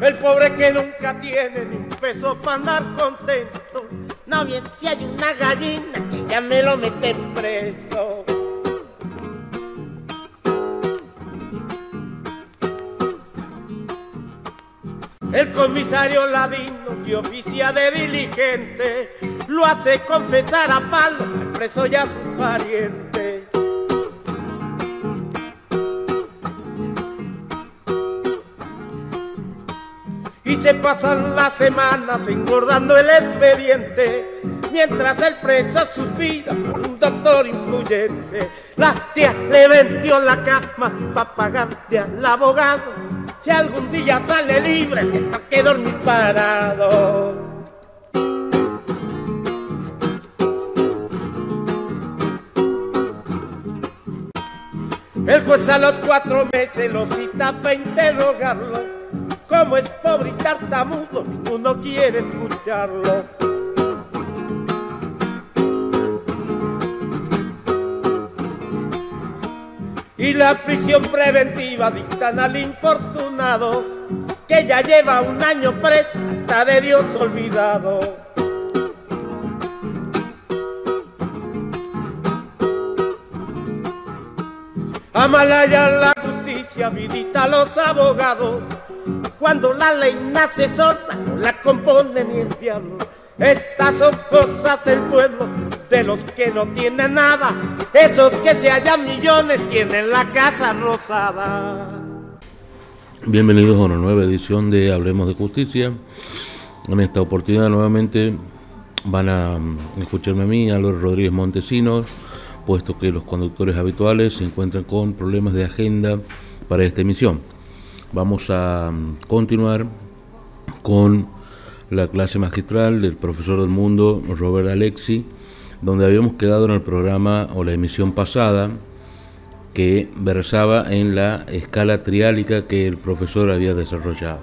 El pobre que nunca tiene ni un peso para andar contento. No bien, si hay una gallina que ya me lo meten preso. El comisario ladino que oficia de diligente lo hace confesar a palo al preso y a sus parientes. Se pasan las semanas engordando el expediente mientras el preso suspira por un doctor influyente. La tía le vendió la cama para pagarle al abogado. Si algún día sale libre, tendrá que dormir parado. El juez a los cuatro meses lo cita para interrogarlo. Como es pobre y tartamudo, ninguno quiere escucharlo. Y la prisión preventiva dictan al infortunado que ya lleva un año preso hasta de Dios olvidado. Amalaya la justicia, vidita a los abogados. Cuando la ley nace sola, no la compone ni el diablo. Estas son cosas del pueblo, de los que no tienen nada. Esos que se hallan millones tienen la casa rosada. Bienvenidos a una nueva edición de Hablemos de Justicia. En esta oportunidad nuevamente van a mm, escucharme a mí, a los Rodríguez Montesinos, puesto que los conductores habituales se encuentran con problemas de agenda para esta emisión. Vamos a mm, continuar con la clase magistral del profesor del mundo Robert Alexi, donde habíamos quedado en el programa o la emisión pasada que versaba en la escala triálica que el profesor había desarrollado.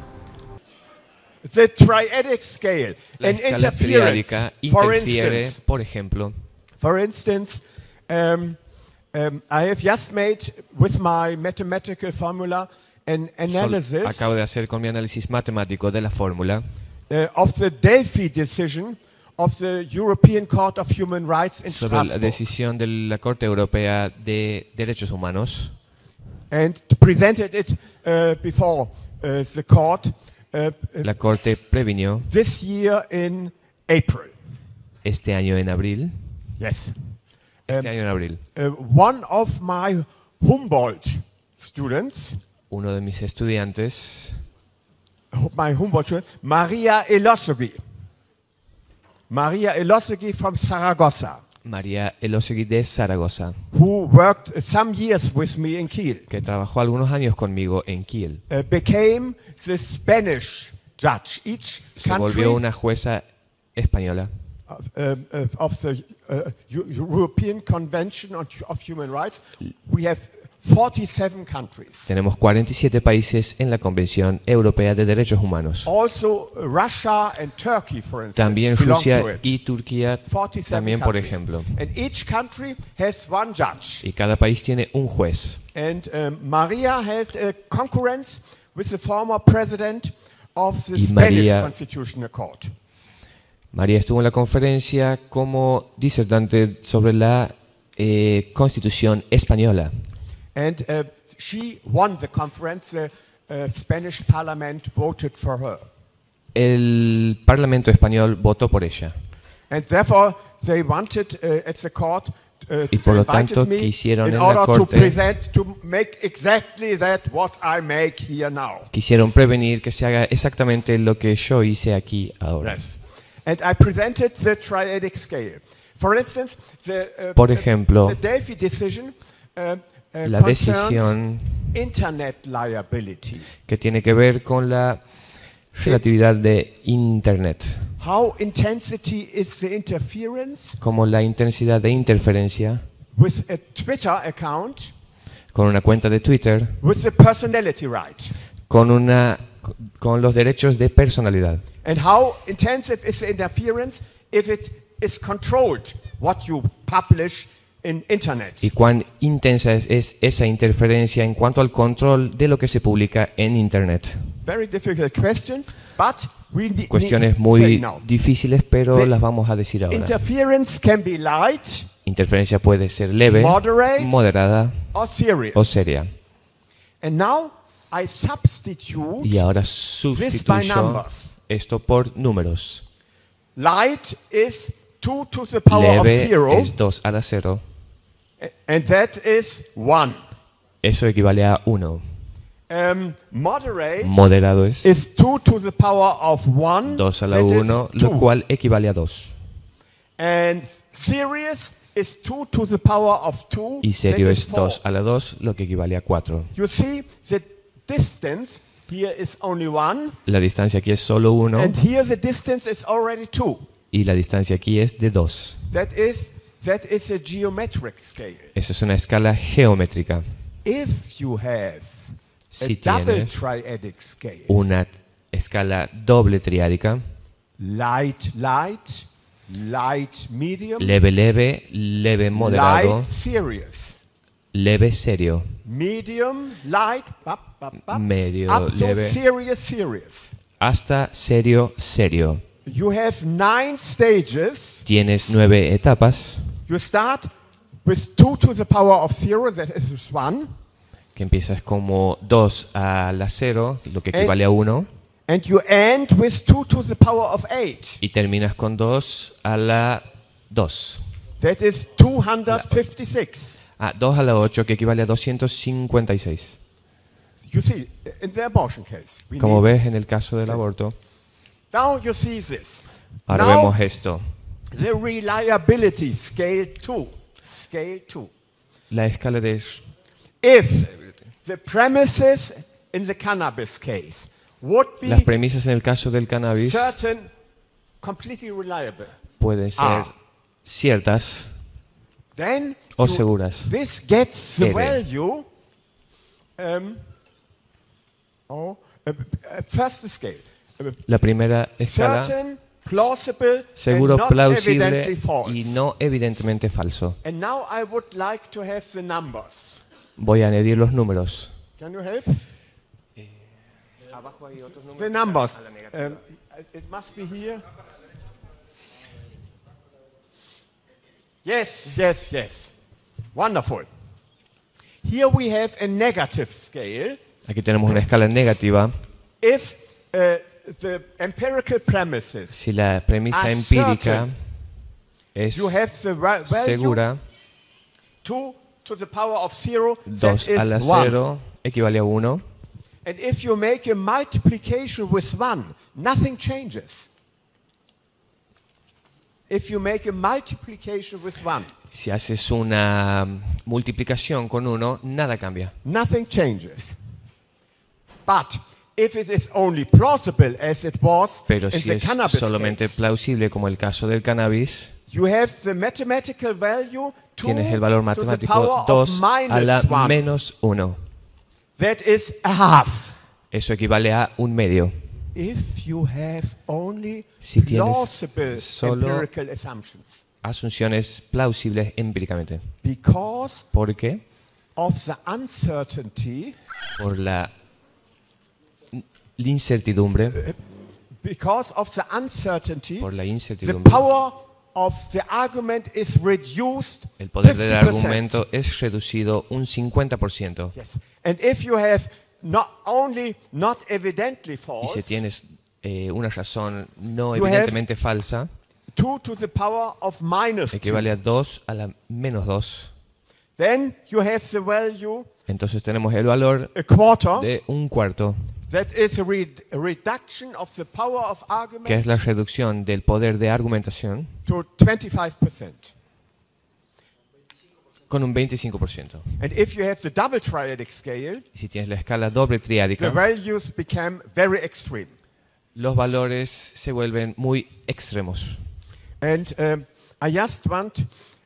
The triadic scale. La An escala interference. triádica For interfiere, instance, por ejemplo, for instance um, um, I have just made with my mathematical formula an sol- analysis acabo de hacer con mi análisis matemático de la fórmula. Uh, of the Delphi decision of the European Court of Human Rights in sobre la decisión de la Corte Europea de Derechos Humanos. And presented it uh, before uh, the court uh, uh, La Corte previnió this year in April. este año en abril, Yes. este año en abril, Uh, one of my Humboldt students, uno de mis estudiantes, my Humboldt student, Maria Elosegui. Maria Elosegui from Saragossa, María Elosegui de Zaragoza, who worked some years with me in Kiel, que trabajó algunos años conmigo en Kiel. uh, became the Spanish judge. Each Se country volvió una jueza española of, uh, of the uh, Eu- European Convention on, of Human Rights. We have 47 countries. Tenemos 47 países en la Convención Europea de Derechos Humanos. Also, Russia and Turkey, for instance, También Rusia y Turquía, 47 también por countries. ejemplo. And each country has one judge. Y cada país tiene un juez. And um, Maria held a concurrence with the former president of the Y Spanish María- Constitutional Court. María estuvo en la conferencia como disertante sobre la eh, Constitución española. And uh, she won the conference. The uh, Spanish parliament voted for her. El Parlamento español votó por ella. And therefore, they wanted uh, at the court uh, Y por lo tanto, quisieron in en la order to corte- present, to make exactly that what I make here now. Quisieron prevenir que se haga exactamente lo que yo hice aquí ahora. Yes. And I presented the triadic scale. For instance, the, uh, Por uh, ejemplo, the Delphi decision uh, uh, La concerns decisión internet liability. que tiene que ver con la relatividad de Internet, How intensity is the interference como la intensidad de interferencia with a Twitter account con una cuenta de Twitter, with the personality right? con, una, con los derechos de personalidad. And how intensive is the interference if it is controlled what you publish internet? y cuán intensa es, es esa interferencia en cuanto al control de lo que se publica en Internet. very difficult questions, but we ne- Cuestiones muy now. difíciles, pero The las vamos a decir ahora. Interference can be light Interferencia puede ser leve, Moderate. moderada or serious. o seria. And now I substitute Y ahora sustituyo numbers. esto por números. light is 2 to the power of Leve 0, es 2 a la 0. And that is 1. Eso equivale a uno. Um, moderate Moderado es is 2 to the power of 1, 2 a la that is 1, lo 2. cual equivale a 2. And serious is 2 to the power of 2, Y serio that es is 4. 2 a la 2, lo que equivale a 4. You see, the distance here is only 1, La distancia aquí es solo 1 and here the distance is already 2. y la distancia aquí es de 2. That is, that is a geometric scale. Eso es una escala geométrica. If you have a Si double tienes triadic scale, una escala doble triádica, light, light, light, medium, leve, leve, leve, moderado, light, serious, leve, serio, medium, light, up, up, up, Medio, up to leve. serious, serious. hasta serio, serio. You have nine stages. Tienes nueve etapas You start with 2 to the power of 0, that is 1, que empiezas como 2 a la 0, lo que equivale a 1, and you end with 2 to the power of 8, y terminas con 2 a la 2. that is 256. Ah, 2 a la 8, que equivale a 256. You see, in the abortion case. we Como ves en el caso del aborto, Now you see this. ahora Now, vemos esto. The reliability scale 2. Scale 2. La escala de If the premises in the cannabis case would be las premisas en el caso del cannabis certain, completely reliable, pueden ser Ah. ciertas then o you- seguras. this gets the value. Um, oh, uh, uh, first scale. Uh, La primera escala, certain, seguro, plausible y no evidentemente falso. And now I would like to have the numbers. Voy a añadir los números. Can you help? The numbers. Um, it must be here. Yes, yes, yes. Wonderful. Here we have a negative scale. Aquí tenemos una escala negativa. If uh, the empirical premises, Si la premisa Are empírica certain. es you have the value segura, 2 to the power of 0, 2 that a la is 1. 0 equivale a 1. And if you make a multiplication with 1, nothing changes. If you make a multiplication with 1, Si haces una multiplicación con 1, nada cambia. nothing changes. But if it is only plausible as it was Pero in si the es cannabis solamente case, plausible como el caso del cannabis, you have the mathematical value 2 tienes el valor to the matemático power 2 of a la minus 1. menos 1. That is a half. Eso equivale a un medio. If you have only Si tienes plausible solo- empirical assumptions. Asunciones plausibles empíricamente. Because ¿Por qué? of the uncertainty, Por la la incertidumbre, because of the uncertainty, por la the incertidumbre. power of the argument is reduced El poder del 50%. argumento es reducido un 50%. Yes. And if you have not only not evidently Y false, si tienes eh, una razón no evidentemente falsa, 2 to the power of minus 2, equivale a 2 a la menos 2, then you have the value entonces tenemos el valor a quarter. de un cuarto, That is a, re- reduction of the power of que es la argument reducción del poder de argumentación to 25%. con un 25%. And if you have the double triadic scale, si tienes la escala doble the values become very extreme. los valores se vuelven muy extremos. And um, I just want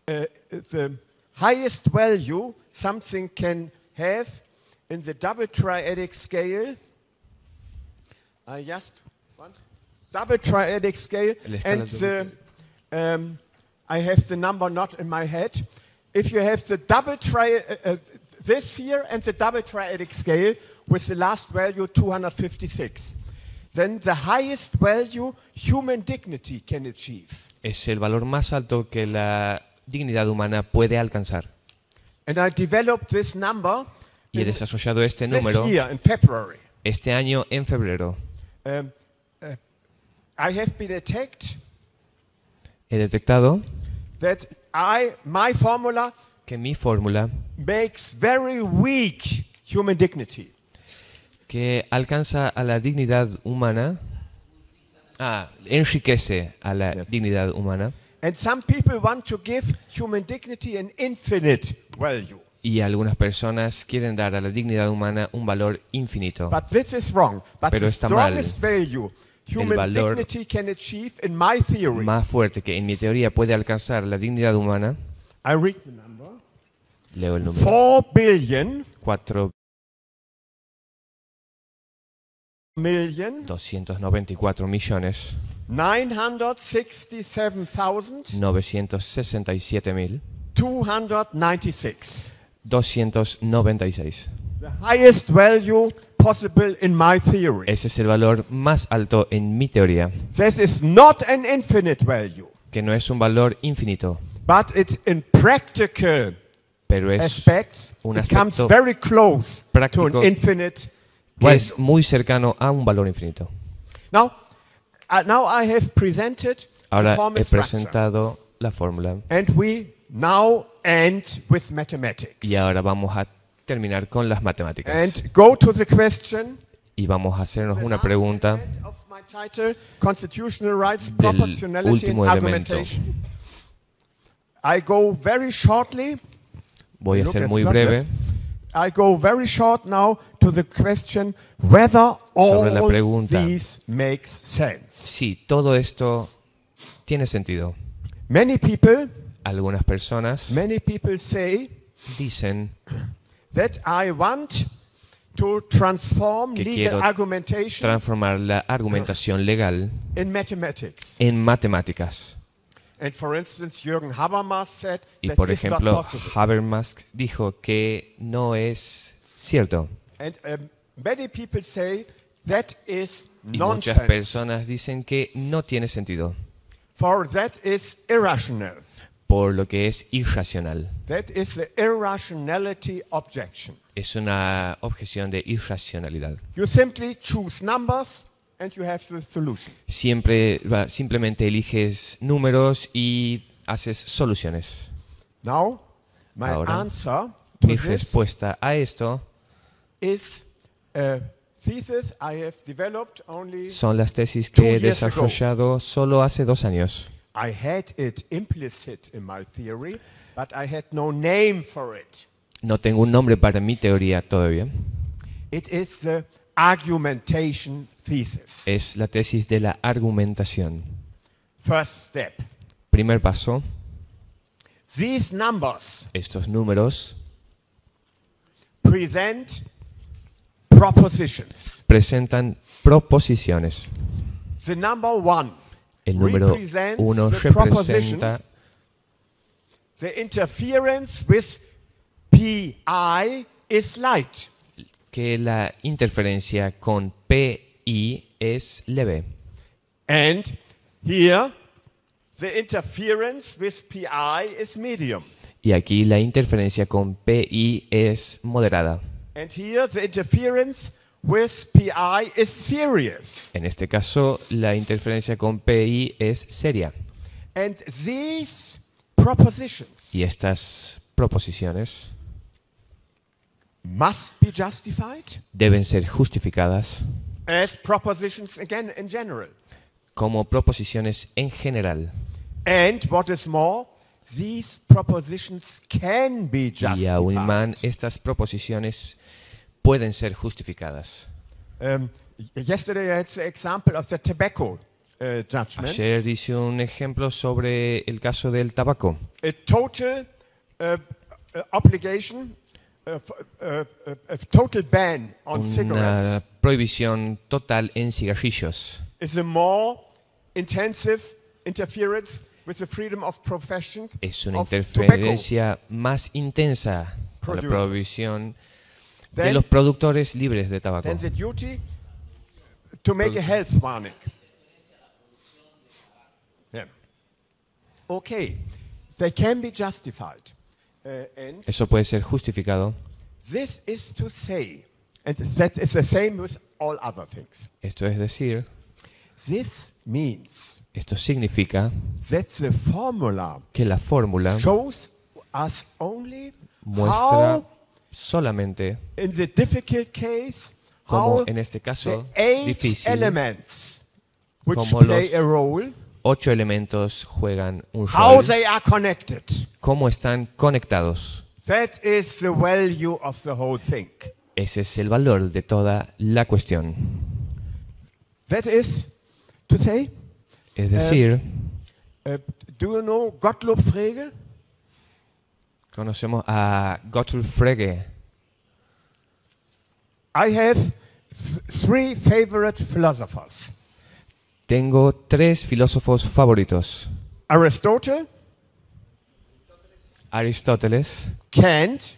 uh, the highest value something can have in the double triadic scale. I just want double triadic scale, and the, um, I have the number not in my head. If you have the double tri, uh, uh, this here and the double triadic scale with the last value 256. Then the highest value human dignity can achieve. Es el valor más alto que la dignidad humana puede alcanzar. And I developed this number Y he desarrollado este this número year in February. este año en febrero. Um, uh, I have been attacked He detectado that I my formula que mi fórmula, makes very weak human dignity. que alcanza a la dignidad humana, ah, enriquece a la Yes. dignidad humana, And some people want to give human dignity an infinite value. Y algunas personas quieren dar a la dignidad humana un valor infinito. But this is wrong. But Pero está mal. value human valor. Más fuerte que en mi teoría puede alcanzar la dignidad humana, I read the number. leo el número, 4 billion 4 million 294 millones 967,296. 967 mil 296. The highest value possible in my theory. Ese es el valor más alto en mi teoría, This is not an infinite value, que no es un valor infinito, but it's in practical pero es aspects. un It comes aspecto very close to práctico an infinite que value. es muy cercano a un valor infinito. Now, uh, now I have presented the Ahora formal he structure, presentado la fórmula and we now end with mathematics. y ahora vamos a terminar con las matemáticas. And go to the question. Y vamos a hacernos una pregunta title, Constitutional Rights, Proportionality último and elemento. Argumentation. I go very shortly. Voy a ser muy breve I go very short now to the question whether Sobre la all pregunta. these makes sense. Todo esto tiene sentido. Many people, Algunas personas many people say dicen that I want to transform Que legal quiero argumentation transformar la argumentación legal in mathematics. en matemáticas. And for instance, Jürgen Habermas said Y that por ejemplo. Habermas dijo que no es cierto. And um, many people say that is Y muchas personas dicen que no tiene sentido, For that is irrational. Por lo que es irracional. That is the irrationality objection. Es una objeción de irracionalidad. You simply choose numbers and you have the solution. Siempre, simplemente eliges números y haces soluciones. Now, my Ahora, answer to Mi respuesta a esto is a thesis I have developed only. son las tesis que he ago. desarrollado solo hace dos años. I had it implicit in my theory, but I had no name for it. No tengo un nombre para mi teoría todavía. It is the argumentation thesis. Es la tesis de la argumentación. First step. Primer paso, These numbers estos números present propositions. presentan proposiciones. The number one El número uno representa the interference with pi is light. que la interferencia con PI es leve. And here, the interference with pi is medium. Y aquí la interferencia con PI es moderada. And here, the interference with pi is serious. En este caso, la interferencia con PI es seria. And these propositions Y estas proposiciones must be justified deben ser justificadas as propositions again in general. como proposiciones en general. And what is more, these propositions can be Y aún más, justified. estas proposiciones pueden ser justificadas. Um, yesterday I had the example of the tobacco uh, judgment. Ayer hice un ejemplo sobre el caso del tabaco. A total uh, uh, obligation, uh, a total ban on Una cigarettes prohibición total en cigarrillos is a more intensive interference with the freedom of profession es una interferencia más intensa a la prohibición de los productores libres de tabaco. Then the duty to make a health warning. Yeah. Okay, they can be justified. Uh, and Eso puede ser justificado. this is to say, and that is the same with all other things. Esto es decir, This means esto significa that the formula que la fórmula shows us only muestra how, solamente in the difficult case, Como en este caso the eight difícil, elements which como play los a role, ocho elementos juegan un how rol, they are connected. cómo están conectados. That is the value of the whole thing. Ese es el valor de toda la cuestión. That is to say, Es decir, uh, do you know Gottlob Frege? Conocemos a Gottfried Frege. I have th- three favorite philosophers Tengo tres filósofos favoritos. Aristotle, Aristóteles, Kant,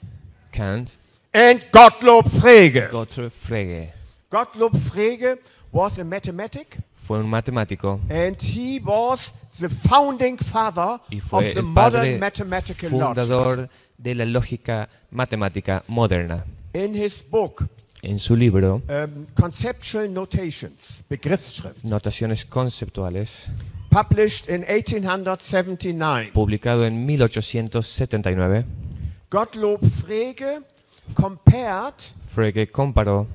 Kant, and Gottlob Frege. Gottfried Frege. Gottlob Frege was a mathematic Fue un matemático and he was the founding father y fue of the el modern padre mathematical logic. fundador de la lógica matemática moderna. In his book, En su libro, um, Conceptual Notations, Begriffsschrift, Notaciones Conceptuales, published in 1879, publicado en 1879, Gottlob Frege compared Frege comparó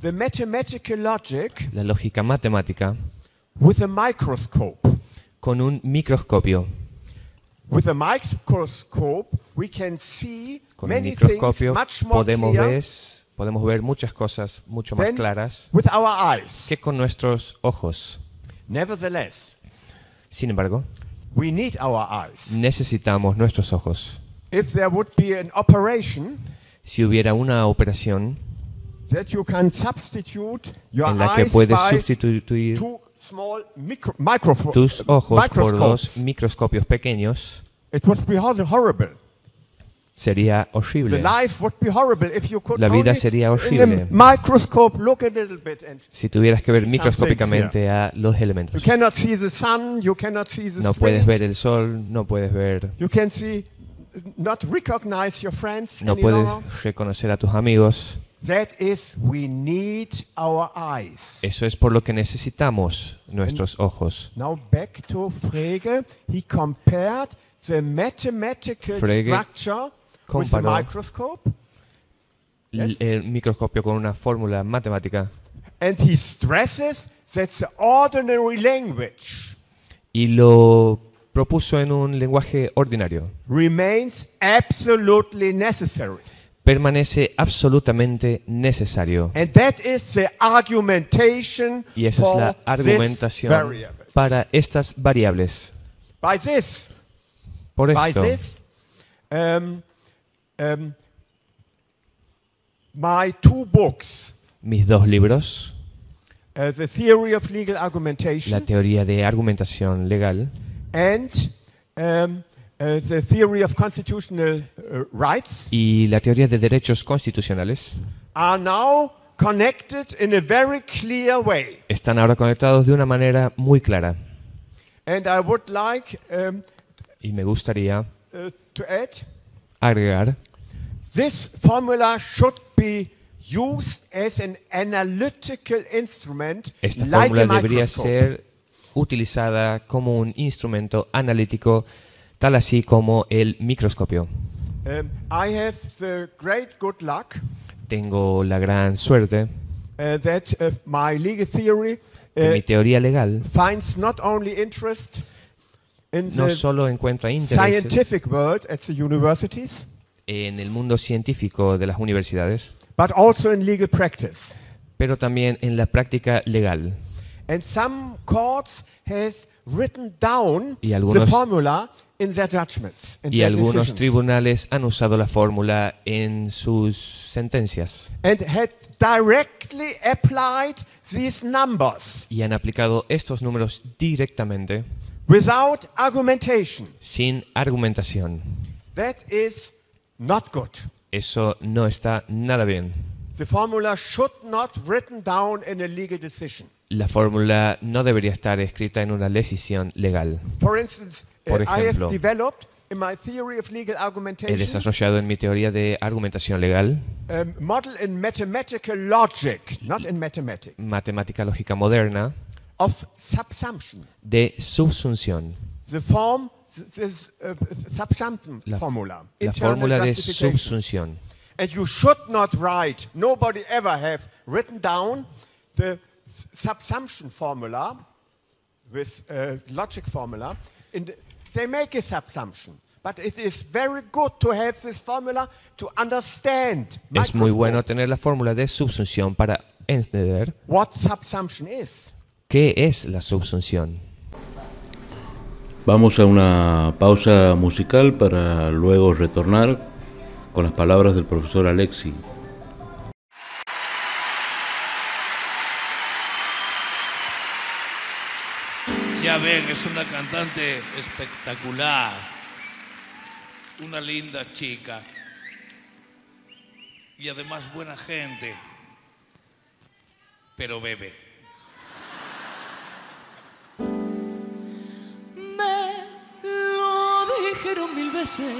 the mathematical logic la lógica matemática with a microscope. con un microscopio. With a microscope, we can see Con un many things microscopio much more podemos clear ver, podemos ver muchas cosas mucho más than claras with our eyes. que con nuestros ojos. Nevertheless, Sin embargo, we need our eyes. necesitamos nuestros ojos. If there would be an operation Si hubiera una operación that you can substitute your en la que eyes puedes by sustituir two tus ojos por dos microscopios pequeños, it would be hor- horrible. sería horrible. La vida sería horrible. Si tuvieras que ver microscópicamente a los elementos. No puedes ver el sol, no puedes ver, no puedes reconocer a tus amigos. That is, we need our eyes. Eso es por lo que necesitamos nuestros ojos. Now back to Frege. He compared the mathematical Frege structure with the microscope, l- el microscopio con una fórmula matemática and he stresses that the ordinary language y lo propuso en un lenguaje ordinario. remains absolutely necessary. Permanece absolutamente necesario. And that is the argumentation Y esa es la argumentación para estas variables. By this, Por by esto, this, um, um, my two books, mis dos libros, uh, The Theory of Legal La Argumentation teoría de argumentación legal and um, uh, The Theory of Constitutional uh, Rights, y la teoría de derechos constitucionales, are now connected in a very clear way. están ahora conectados de una manera muy clara. And I would like um, Y me gustaría uh, to add agregar, this formula should be used as an analytical instrument esta like fórmula debería ser utilizada como un instrumento analítico, tal así como el microscopio. Um, I have the great good luck Tengo la gran suerte uh, that uh, my legal theory que uh, mi teoría legal finds not only interest in no the solo encuentra intereses scientific world at the universities, en el mundo científico de las universidades, but also in legal practice. pero también en la práctica legal. And some courts has written down Y the algunos- formula in their judgments. in Y their algunos decisions. tribunales han usado la fórmula en sus sentencias and had directly applied these numbers y han aplicado estos números directamente, without argumentation. sin argumentación. That is not good. Eso no está nada bien. The formula should not written down in a legal decision. La fórmula no debería estar escrita en una decisión legal. For instance, Por I have ejemplo. developed in my theory of legal He argumentation desarrollado en mi teoría de argumentación legal, a model in mathematical logic, not in mathematics, matemática lógica moderna, of subsumption. de subsunción. The form, th- this uh, subsumption La, formula, la fórmula de subsunción. And you should not write, nobody ever have written down the subsumption formula with uh, logic formula. The, they make a subsumption. But it is very good to have this formula to understand Es muy bueno tener la fórmula de subsunción para entender what subsumption is. qué es la subsunción. Vamos a una pausa musical para luego retornar con las palabras del profesor Alexi. Ya ven, es una cantante espectacular, una linda chica y además buena gente, pero bebe. Me lo dijeron mil veces,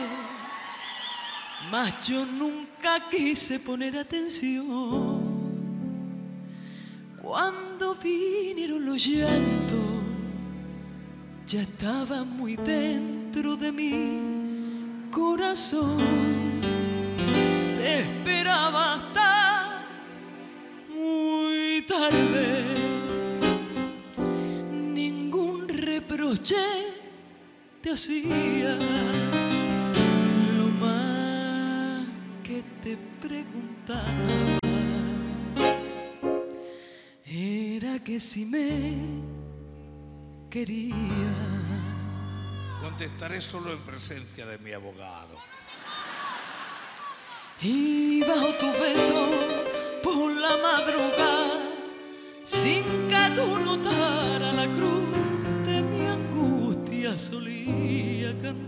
mas yo nunca quise poner atención. Cuando vinieron los llantos, ya estaba muy dentro de mi corazón. Te esperaba hasta muy tarde ningún reproche te hacía. Que te preguntaba era que si me quería. Contestaré solo en presencia de mi abogado. Y bajo tu beso por la madrugada, sin que tú notaras la cruz de mi angustia, solía cantar.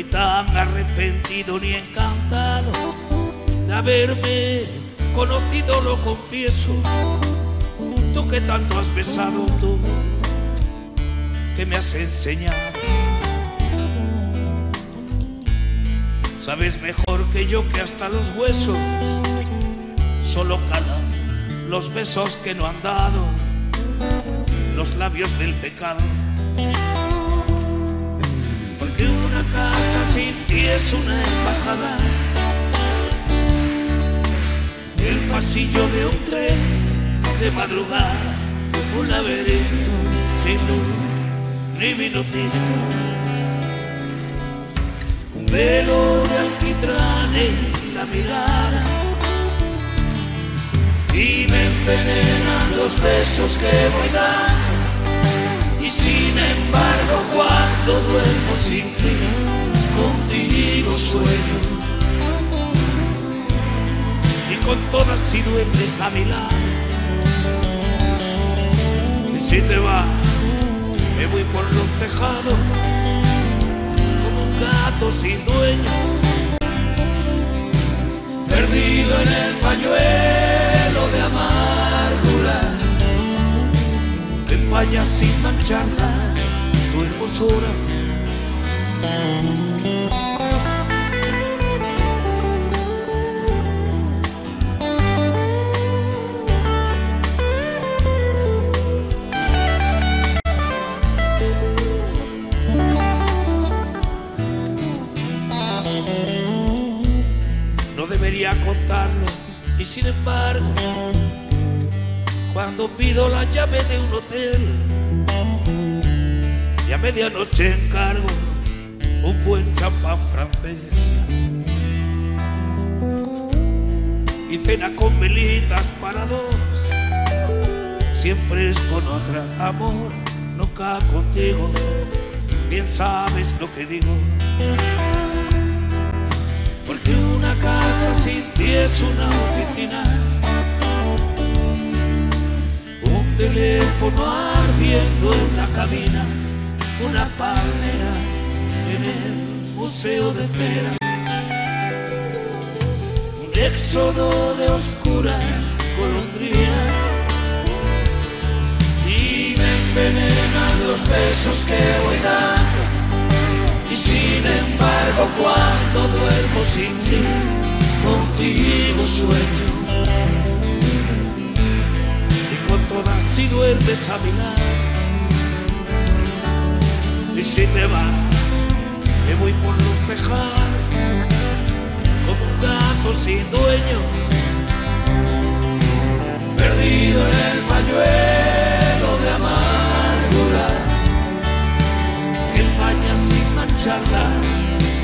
Ni tan arrepentido ni encantado de haberme conocido, lo confieso. Tú que tanto has besado, tú que me has enseñado. Sabes mejor que yo que hasta los huesos solo calan los besos que no han dado los labios del pecado. Casa sin ti es una embajada. El pasillo de un tren de madrugada, un laberinto sin luz ni minutito. Un velo de alquitrán en la mirada y me envenenan los besos que voy dando. Embargo, cuando duermo sin ti, contigo sueño. Y con todas si duermes a mi lado. Y si te vas, me voy por los tejados, como un gato sin dueño. Perdido en el pañuelo de amargura que empaña sin mancharla No debería contarlo y sin embargo cuando pido la llave de un hotel y a medianoche encargo un buen champán francés. Y cena con velitas para dos. Siempre es con otra amor nunca contigo. Bien sabes lo que digo. Porque una casa sin ti es una oficina. Un teléfono ardiendo en la cabina, una palmera en el museo de cera, un éxodo de oscuras golondrinas. Y me envenenan los besos que voy dando. Y sin embargo cuando duermo sin ti, contigo sueño. Con todas si duermes a mi lado. Y si te vas, me voy por los tejados, como un gato sin dueño, perdido en el pañuelo de amargura, que empaña sin mancharla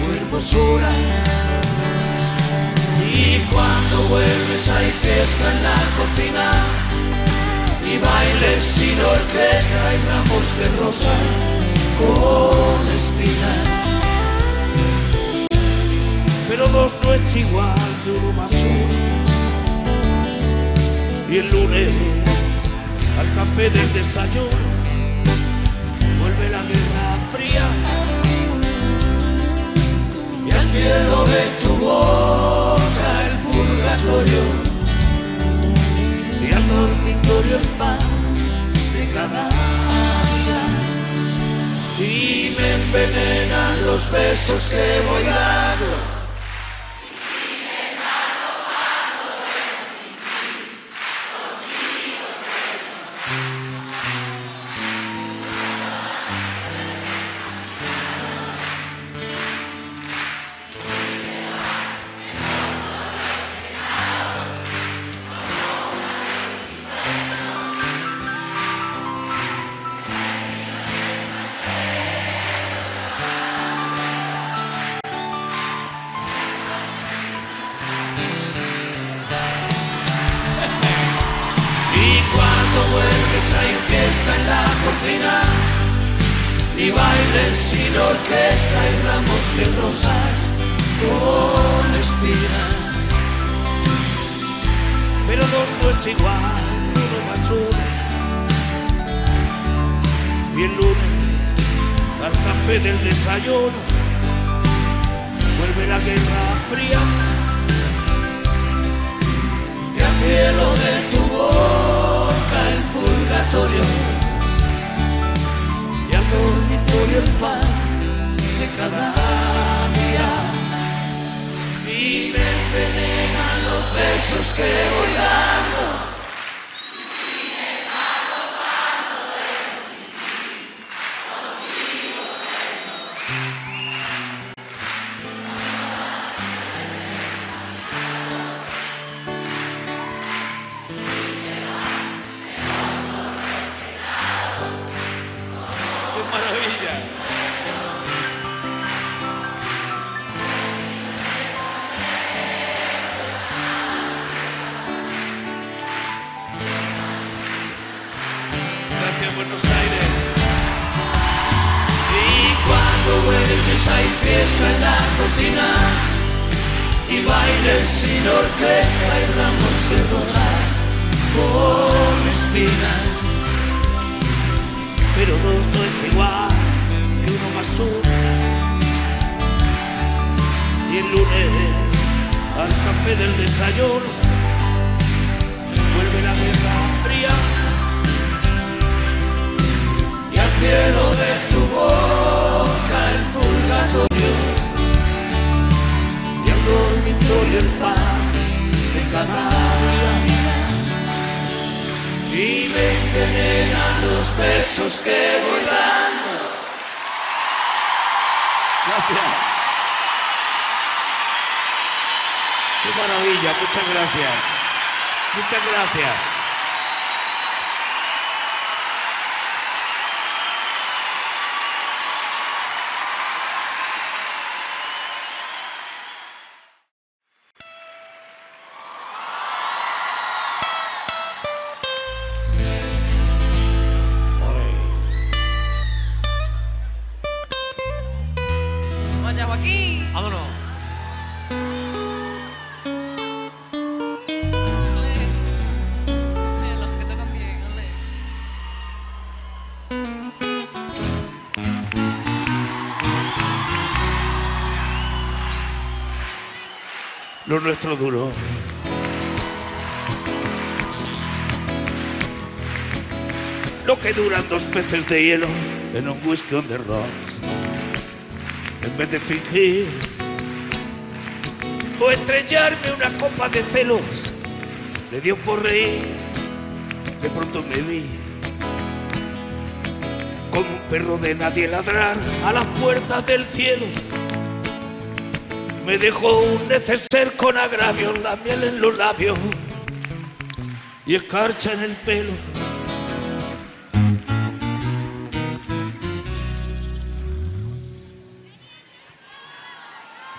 tu hermosura. Y cuando vuelves hay fiesta en la cocina y bailes sin orquesta y ramos de rosas con espinas. Pero dos no es igual que uno más uno. Y el lunes al café del desayuno vuelve la guerra fría y al cielo de tu boca el purgatorio y al dormitorio en paz Y me envenenan los besos que voy dando. Lo nuestro duro. Lo que duran dos peces de hielo en un whisky on the rocks. En vez de fingir o estrellarme una copa de celos, le dio por reír. De pronto me vi como un perro de nadie ladrar a las puertas del cielo. Me dejó un neceser con agravio, la miel en los labios y escarcha en el pelo.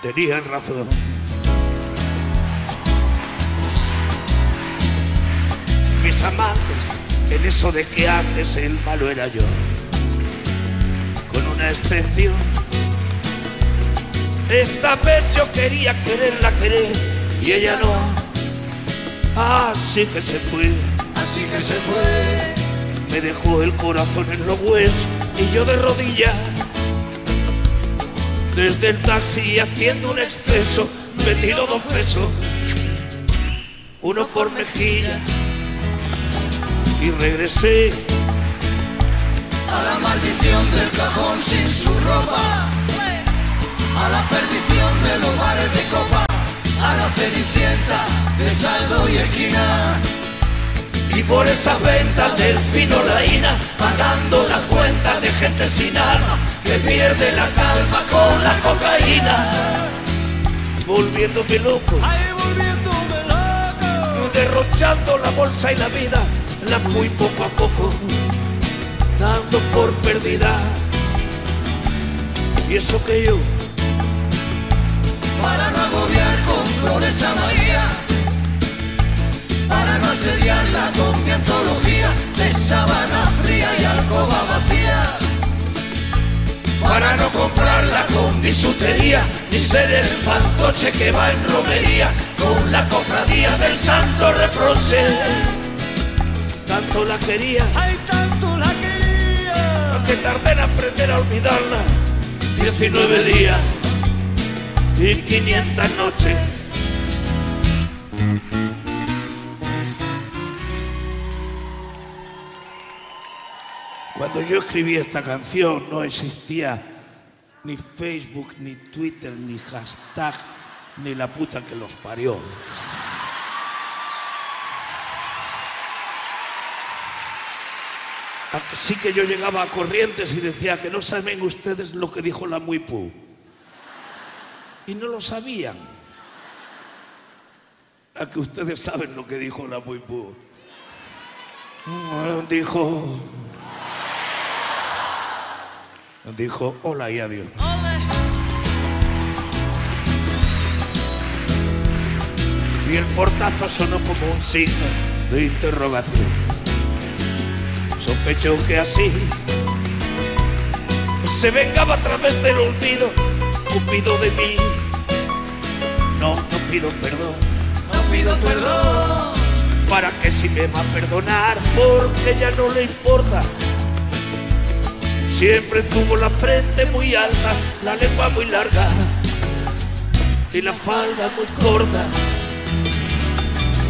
Tenían razón. Mis amantes, en eso de que antes el malo era yo, con una excepción. Esta vez yo quería quererla querer y ella no. Así que se fue, Así que se fue. me dejó el corazón en los huesos y yo de rodillas. Desde el taxi haciendo un exceso, me tiró dos pesos, uno por mejilla y regresé. A la maldición del cajón sin su ropa. A la perdición de los bares de copa. A la cenicienta de saldo y esquina. Y por esas ventas del fino laína, pagando la cuenta de gente sin alma, que pierde la calma con la cocaína. Volviéndome loco, Ay, volviéndome loco. derrochando la bolsa y la vida, la fui poco a poco, dando por perdida. Y eso que yo, Para no agobiar con flores a María. Para no asediarla con mi antología de sábana fría y alcoba vacía. para no comprarla con bisutería, ni ser el fantoche que va en romería con la cofradía del santo reproche. Tanto la quería, Ay, tanto la quería. que tardé en aprender a olvidarla. 19 días y 500 noches. Cuando yo escribí esta canción no existía ni Facebook, ni Twitter, ni hashtag, ni la puta que los parió. Así que yo llegaba a Corrientes y decía que no saben ustedes lo que dijo la Muipú. Y no lo sabían. A que ustedes saben lo que dijo la Muipú. Mm, Dijo. Dijo hola y adiós. Y el portazo sonó como un signo de interrogación. Sospecho que así se vengaba a través del olvido, Cupido de mí. No, no pido perdón, no pido perdón. Para que si me va a perdonar, porque ya no le importa. Siempre tuvo la frente muy alta, la lengua muy larga y la falda muy corta.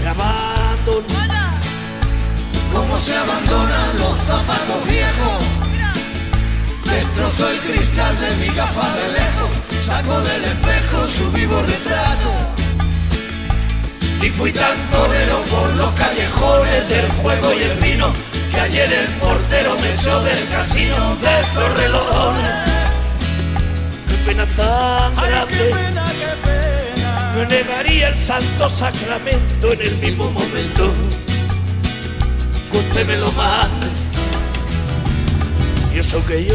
Me abandonó. Cómo se abandonan los zapatos viejos. Destrozó el cristal de mi gafa de lejos. Sacó del espejo su vivo retrato. Y fui tan torero por los callejones del juego y el vino que ayer el portero me echó del casino de Torrelodones. Qué pena tan grande. No negaría el santo sacramento en el mismo momento que usted me lo mande. Y eso que yo,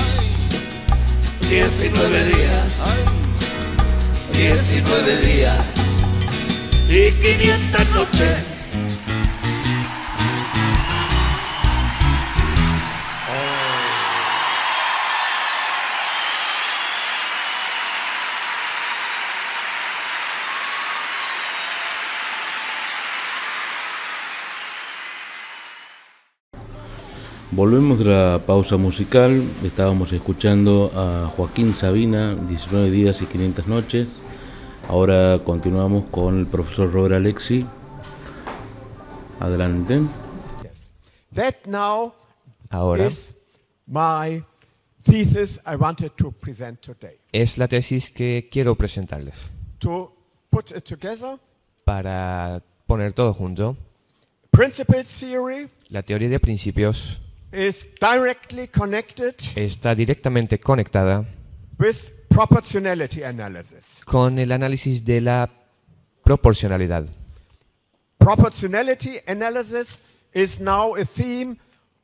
19 días, 19 días. y 500 noches. Volvemos de la pausa musical. Estábamos escuchando a Joaquín Sabina, 19 días y 500 noches. Ahora continuamos con el profesor Robert Alexi. Adelante. That now Ahora is my thesis I wanted to present today. es la tesis que quiero presentarles. To put it together, Para poner todo junto, principal theory la teoría de principios is directly connected está directamente conectada with proportionality analysis. con el análisis de la proporcionalidad. Proportionality analysis is now a theme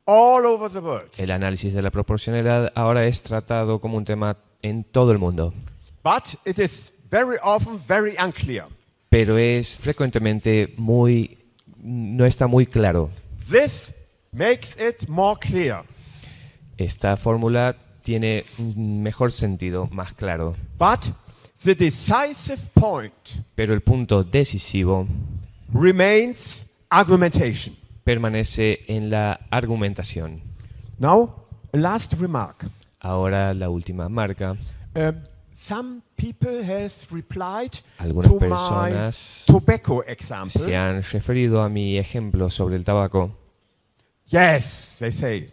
all over the world. El análisis de la proporcionalidad ahora es tratado como un tema en todo el mundo, But it is very often very unclear. pero es frecuentemente muy no está muy claro. This makes it more clear. Esta fórmula tiene un mejor sentido, más claro, But the decisive point pero el punto decisivo remains argumentation. permanece en la argumentación. Now, last remark. Ahora la última marca. Um, some people has replied Algunas to my personas tobacco example. se han referido a mi ejemplo sobre el tabaco. Yes, they say,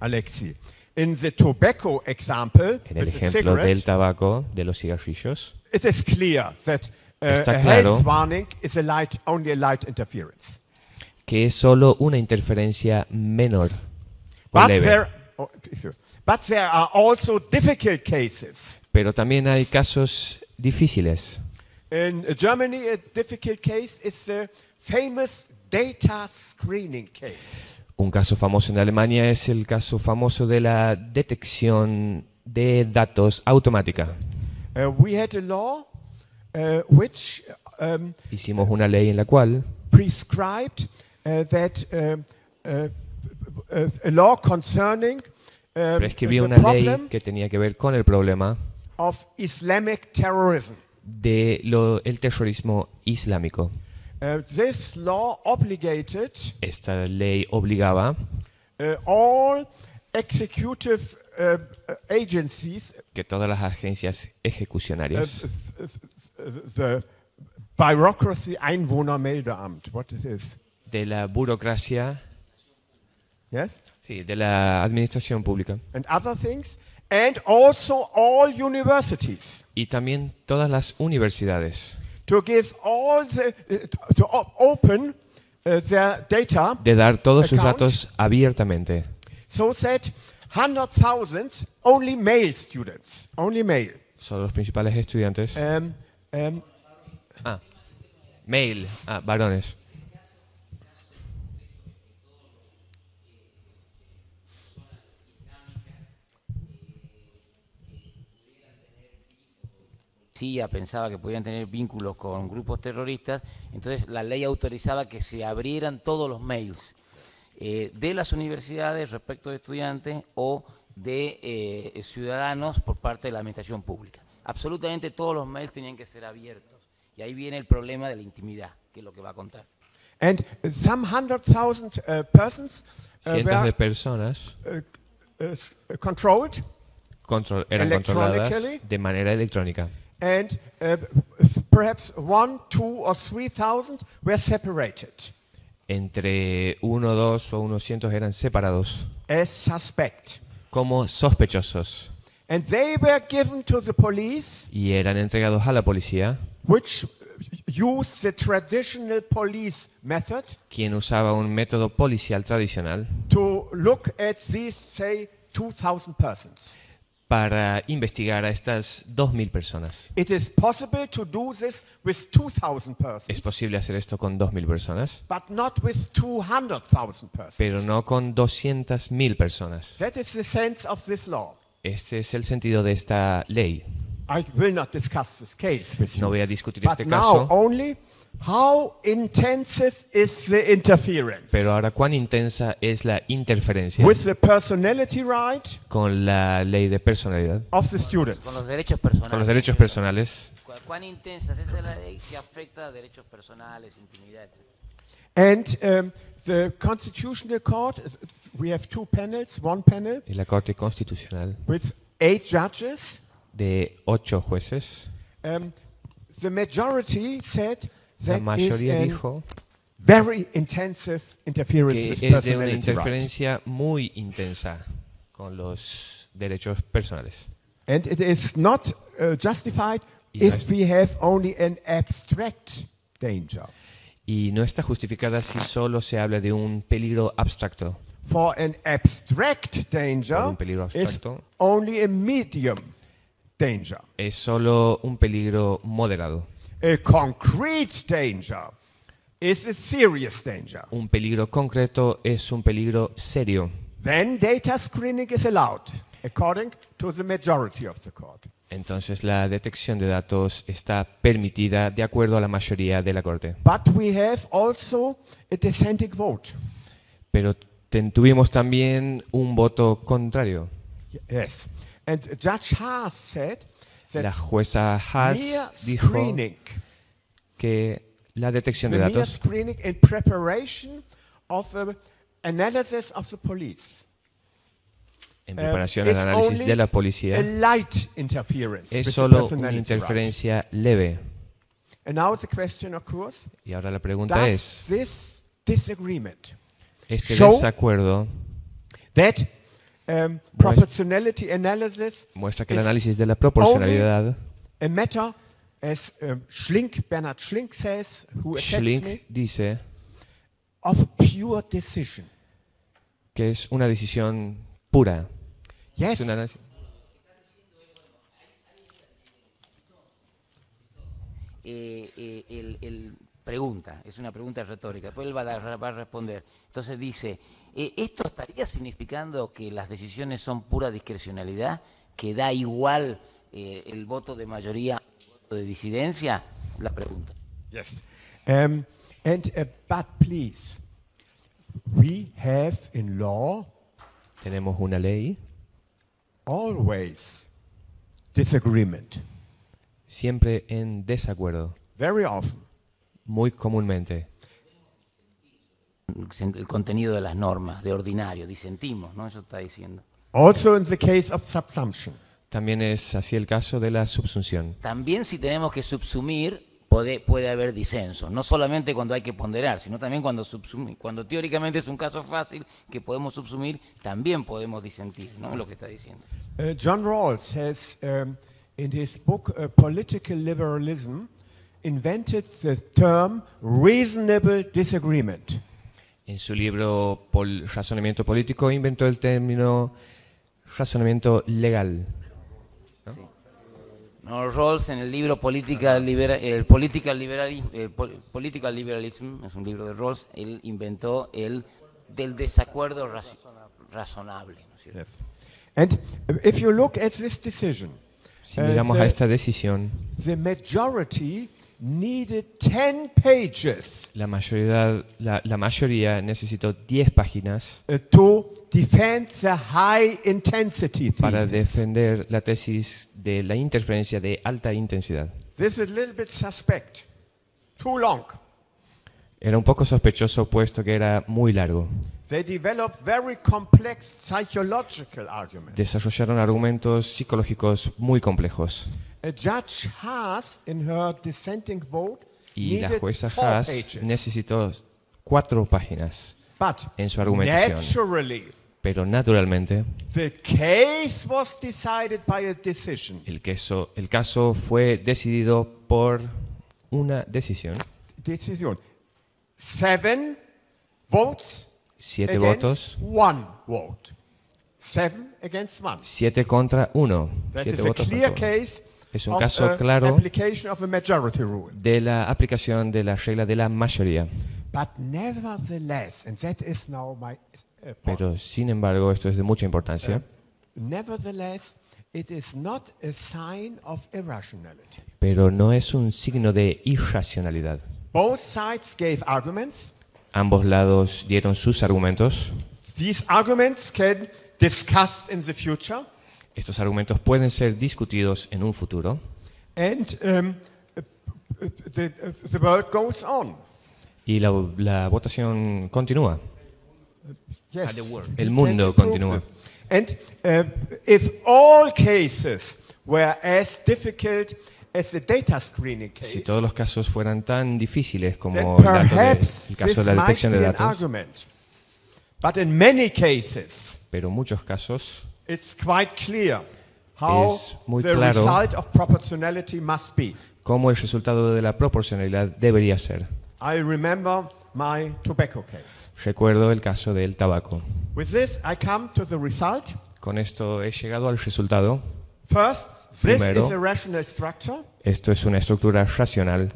Alexi. In the tobacco example, En el ejemplo del tabaco, de los cigarrillos, it is clear that uh, Está a claro. health warning is a light, only a light interference. que es solo una interferencia menor o But leve. there, oh, excuse, but there are also difficult cases. Pero también hay casos difíciles. In Germany, a difficult case is the famous data screening case. Un caso famoso en Alemania es el caso famoso de la detección de datos automática. Uh, we had a law uh, which um, Hicimos una ley en la cual prescribed uh, that a law concerning prescribía the una ley que tenía que ver con el problema of Islamic terrorism. de lo- el terrorismo islámico. Uh, this law obligated Esta ley obligaba uh, all executive uh, agencies, que todas las agencias ejecucionarias, th- th- the Bureaucracy Einwohnermeldeamt, what is, de la burocracia, yes, sí, de la administración pública. And other things, and also all universities. y también todas las universidades, to give all the uh, to- to op- open uh, their data de dar todos sus datos abiertamente, so that 100,000 only male students, only male, son los principales estudiantes. um, um, Ah, mail, ah, varones. Policía pensaba que podían tener vínculos con grupos terroristas, entonces la ley autorizaba que se abrieran todos los mails eh, de las universidades respecto de estudiantes o de eh, ciudadanos por parte de la administración pública. Absolutamente todos los mails tenían que ser abiertos. Y ahí viene el problema de la intimidad, que es lo que va a contar. and some 100,000 uh, persons uh, Cientos de were personas uh, controlled contro- eran controladas Electronically. de manera electrónica. And uh, perhaps one, two, or 3,000 were separated Entre uno, dos o unos cientos eran separados as suspect. como sospechosos And they were given to the police y eran entregados a la policía, which used the traditional police method quien usaba un método policial tradicional to look at these, say, 2,000 persons. Para investigar a estas 2.000 personas. It is possible to do this with 2,000 persons, Es posible hacer esto con 2.000 personas, but not with 200,000 persons. pero no con 200.000 personas. That is the sense of this law. Este es el sentido de esta ley. I will not discuss this case with No voy a discutir But este now caso, only how intensive is the interference pero ahora cuán intensa es la interferencia with the personality right con la ley de personalidad, of the students. Con los derechos personales. con los derechos personales. ¿Cuán intensa es esa la ley que afecta a derechos personales, intimidad, etcétera? And um, the Constitutional Court, we have two panels, one panel Y la Corte Constitucional with eight judges. de ocho jueces, Um, the majority said la is mayoría dijo very intensive interference que with es de una right. interferencia muy intensa con los derechos personales. And it is not uh, justified Y no if we have only an abstract danger. Y no está justificada si solo se habla de un peligro abstracto. For an abstract Por danger un peligro is abstracto only a medium danger. es solo un peligro moderado. A concrete danger is a serious danger. Un peligro concreto es un peligro serio. Then data screening is allowed, according to the majority of the court. Entonces la detección de datos está permitida de acuerdo a la mayoría de la Corte. But we have also a dissenting vote. Pero ten- tuvimos también un voto contrario. Yes. And Judge Haas said La jueza Haas dijo que la detección de datos en uh, preparación al is análisis de la a policía es solo una interferencia leve. Y ahora la pregunta es, this disagreement este desacuerdo um, proportionality analysis muestra que el is análisis de la proporcionalidad, a matter, as um, Schlink, Bernard Schlink says, who me, dice of pure decision. que es una decisión pura. Yes, Es una eh, eh, pregunta, es una pregunta retórica, después él va a, va a responder. Entonces dice, eh, ¿esto estaría significando que las decisiones son pura discrecionalidad? ¿Que da igual eh, el voto de mayoría al voto de disidencia? La pregunta. yes. Um, and uh, but please, we have in law Tenemos una ley, always disagreement. siempre en desacuerdo, very often. Muy comúnmente. el contenido de las normas, de ordinario, disentimos, ¿no? Eso está diciendo. Also in the case of subsumption. También es así el caso de la subsunción. También si tenemos que subsumir, puede, puede haber disenso. No solamente cuando hay que ponderar, sino también cuando subsumir. Cuando teóricamente es un caso fácil que podemos subsumir, también podemos disentir, ¿no? Es lo que está diciendo. Uh, John Rawls has, um, in his book uh, Political Liberalism, invented the term reasonable disagreement. En su libro Pol- Razonamiento Político inventó el término razonamiento legal. No, Rawls en el libro Political, Libera- el Political, Liberalism, el Pol- Political Liberalism, es un libro de Rawls, él inventó el del desacuerdo razonable. ¿no es cierto? Yes. And uh, if you look at this decision, Si uh, miramos a the, esta decisión, the majority needed 10 pages la mayoría, la, la mayoría necesitó 10 páginas uh, to defend the high intensity para thesis. defender la tesis de la interferencia de alta intensidad. This is a little bit suspect. Too long. Era un poco sospechoso puesto que era muy largo. They developed very complex psychological arguments. Desarrollaron argumentos psicológicos muy complejos. A judge Haas, in her dissenting vote, Y la needed jueza four Haas pages. necesitó cuatro páginas But en su argumentación. naturally, Pero naturalmente, the case was decided by a decision. el, queso- el caso fue decidido por una decisión. Seven votes Siete against votos, one vote. Seven against one. siete contra uno. That Siete is a clear case Es un caso claro de la aplicación de la regla de la mayoría. Uh. Pero sin embargo, esto es de mucha importancia. Nevertheless, it is not a sign of irrationality. Pero no es un signo de irracionalidad. Both sides gave arguments. Ambos lados dieron sus argumentos. These arguments can discussed in the future, Estos argumentos pueden ser discutidos en un futuro and um, the, the world goes on. y la, la votación continúa. Yes, El mundo continúa. And uh, if all cases were as difficult as the data screening case, Si todos los casos fueran tan difíciles como el, dato de- el caso de la detección de datos, argument. But in many cases, pero en muchos casos it's quite clear how Es muy the claro. result of proportionality must be. cómo el resultado de la proporcionalidad debería ser. I remember my tobacco case. Recuerdo el caso del tabaco. With this, I come to the result. Con esto he llegado al resultado. First, this Primero. is a rational structure Esto es una estructura racional.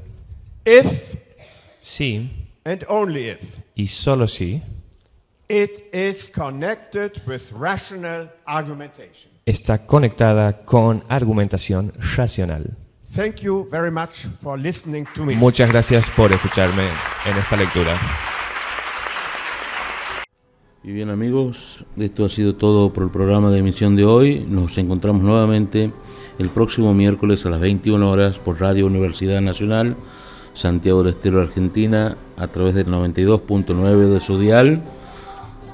if Sí, and only if y solo si it is connected with rational argumentation. está conectada con argumentación racional. Thank you very much for listening to me. Muchas gracias por escucharme en esta lectura. Y bien amigos, esto ha sido todo por el programa de emisión de hoy. Nos encontramos nuevamente el próximo miércoles a las 21 horas por Radio Universidad Nacional, Santiago del Estero, Argentina, a través del 92.9 de su dial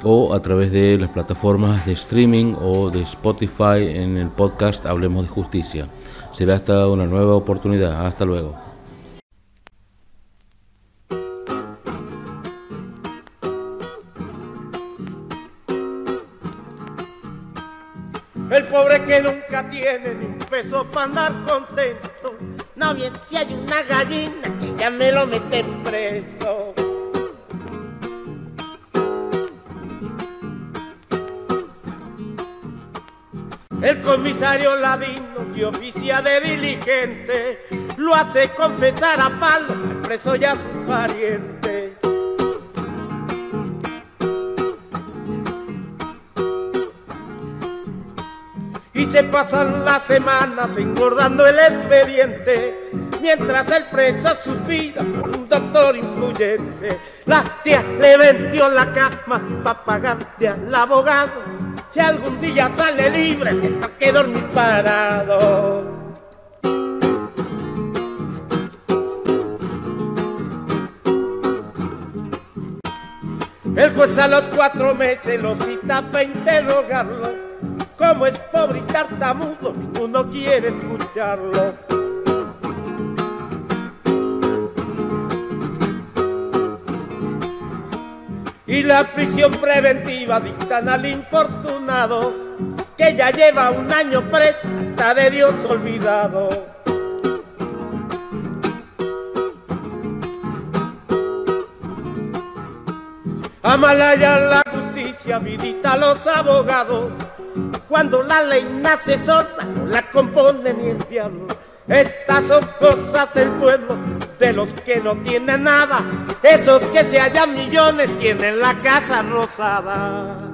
o a través de las plataformas de streaming o de Spotify en el podcast Hablemos de Justicia. Será hasta una nueva oportunidad. Hasta luego. El pobre que nunca tiene ni un peso para andar contento. No bien, si hay una gallina que ya me lo meten preso. El comisario ladino que oficia de diligente lo hace confesar a palo al preso y a sus parientes. Y se pasan las semanas engordando el expediente Mientras el preso suspira por un doctor influyente La tía le vendió la cama para pagarle al abogado si algún día sale libre, tendrá que dormir parado. El juez a los cuatro meses lo cita para interrogarlo. Como es pobre y tartamudo, ninguno quiere escucharlo. Y la prisión preventiva dictan al infortunado, que ya lleva un año preso, hasta de Dios olvidado. Amalaya la justicia, vidita a los abogados. Cuando la ley nace sola, no la compone ni el diablo. Estas son cosas del pueblo, de los que no tienen nada. Esos que se hallan millones tienen la casa rosada.